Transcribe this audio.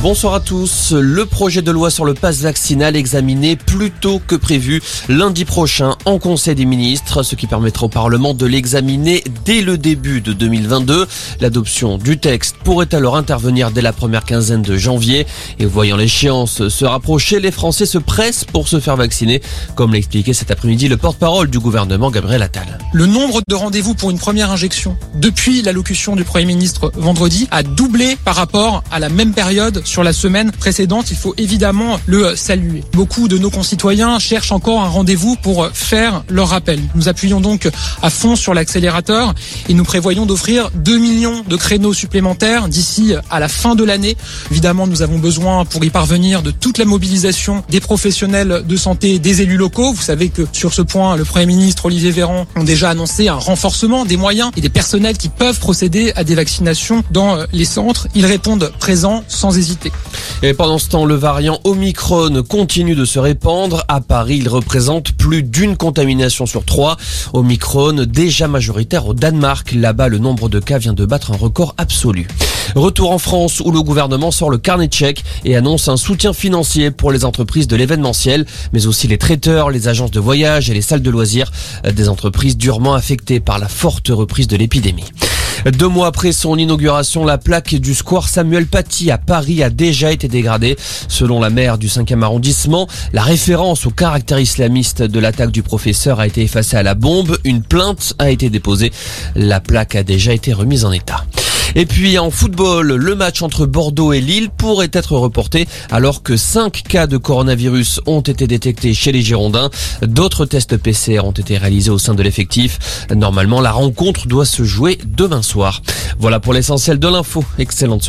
Bonsoir à tous. Le projet de loi sur le pass vaccinal examiné plus tôt que prévu lundi prochain en Conseil des ministres, ce qui permettra au Parlement de l'examiner dès le début de 2022. L'adoption du texte pourrait alors intervenir dès la première quinzaine de janvier. Et voyant l'échéance se rapprocher, les Français se pressent pour se faire vacciner, comme l'a expliqué cet après-midi le porte-parole du gouvernement Gabriel Attal. Le nombre de rendez-vous pour une première injection depuis l'allocution du Premier ministre vendredi a doublé par rapport à la même période sur la semaine précédente. Il faut évidemment le saluer. Beaucoup de nos concitoyens cherchent encore un rendez-vous pour faire leur rappel. Nous appuyons donc à fond sur l'accélérateur et nous prévoyons d'offrir 2 millions de créneaux supplémentaires d'ici à la fin de l'année. Évidemment, nous avons besoin pour y parvenir de toute la mobilisation des professionnels de santé, des élus locaux. Vous savez que sur ce point, le Premier ministre Olivier Véran a déjà annoncé un renforcement des moyens et des personnels qui peuvent procéder à des vaccinations dans les centres. Ils répondent présents sans hésiter. Et pendant ce temps, le variant Omicron continue de se répandre. À Paris, il représente plus d'une contamination sur trois. Omicron déjà majoritaire au Danemark. Là-bas, le nombre de cas vient de battre un record absolu. Retour en France où le gouvernement sort le carnet de et annonce un soutien financier pour les entreprises de l'événementiel, mais aussi les traiteurs, les agences de voyage et les salles de loisirs, des entreprises durement affectées par la forte reprise de l'épidémie. Deux mois après son inauguration, la plaque du square Samuel Paty à Paris a déjà été dégradée. Selon la maire du 5e arrondissement, la référence au caractère islamiste de l'attaque du professeur a été effacée à la bombe. Une plainte a été déposée. La plaque a déjà été remise en état. Et puis en football, le match entre Bordeaux et Lille pourrait être reporté alors que 5 cas de coronavirus ont été détectés chez les Girondins. D'autres tests PCR ont été réalisés au sein de l'effectif. Normalement, la rencontre doit se jouer demain soir. Voilà pour l'essentiel de l'info. Excellente